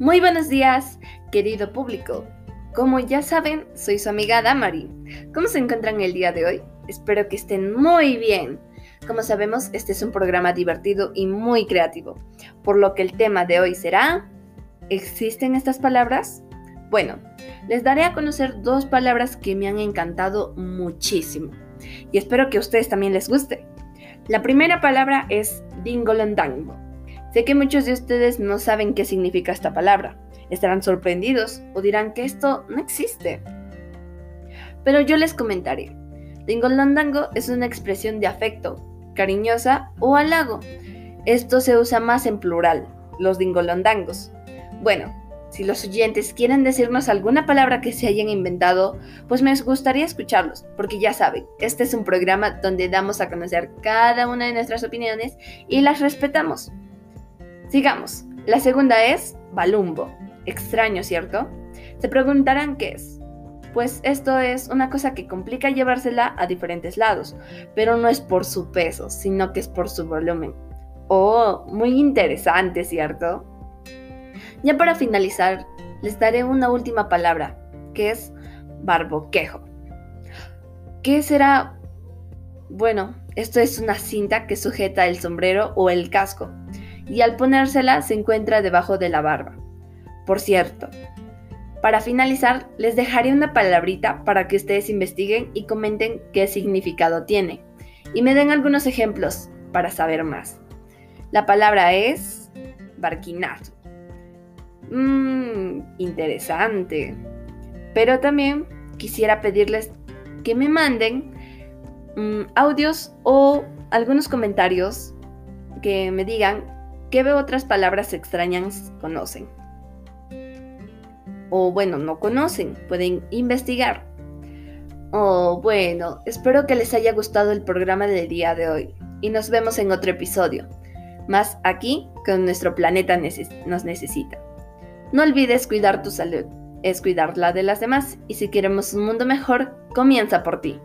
Muy buenos días, querido público. Como ya saben, soy su amiga Damari. ¿Cómo se encuentran el día de hoy? Espero que estén muy bien. Como sabemos, este es un programa divertido y muy creativo, por lo que el tema de hoy será ¿Existen estas palabras? Bueno, les daré a conocer dos palabras que me han encantado muchísimo y espero que a ustedes también les guste. La primera palabra es dingolondango Sé que muchos de ustedes no saben qué significa esta palabra. Estarán sorprendidos o dirán que esto no existe. Pero yo les comentaré. Dingolondango es una expresión de afecto, cariñosa o halago. Esto se usa más en plural, los dingolondangos. Bueno, si los oyentes quieren decirnos alguna palabra que se hayan inventado, pues me gustaría escucharlos, porque ya saben, este es un programa donde damos a conocer cada una de nuestras opiniones y las respetamos. Sigamos. La segunda es balumbo. Extraño, ¿cierto? Se preguntarán qué es. Pues esto es una cosa que complica llevársela a diferentes lados, pero no es por su peso, sino que es por su volumen. Oh, muy interesante, ¿cierto? Ya para finalizar, les daré una última palabra, que es barboquejo. ¿Qué será? Bueno, esto es una cinta que sujeta el sombrero o el casco y al ponérsela se encuentra debajo de la barba. Por cierto, para finalizar, les dejaré una palabrita para que ustedes investiguen y comenten qué significado tiene y me den algunos ejemplos para saber más. La palabra es barquinazo. Mmm, interesante. Pero también quisiera pedirles que me manden mm, audios o algunos comentarios que me digan ¿Qué otras palabras extrañas conocen? O bueno, no conocen, pueden investigar. Oh, bueno, espero que les haya gustado el programa del día de hoy y nos vemos en otro episodio. Más aquí con nuestro planeta nos necesita. No olvides cuidar tu salud, es cuidar la de las demás y si queremos un mundo mejor, comienza por ti.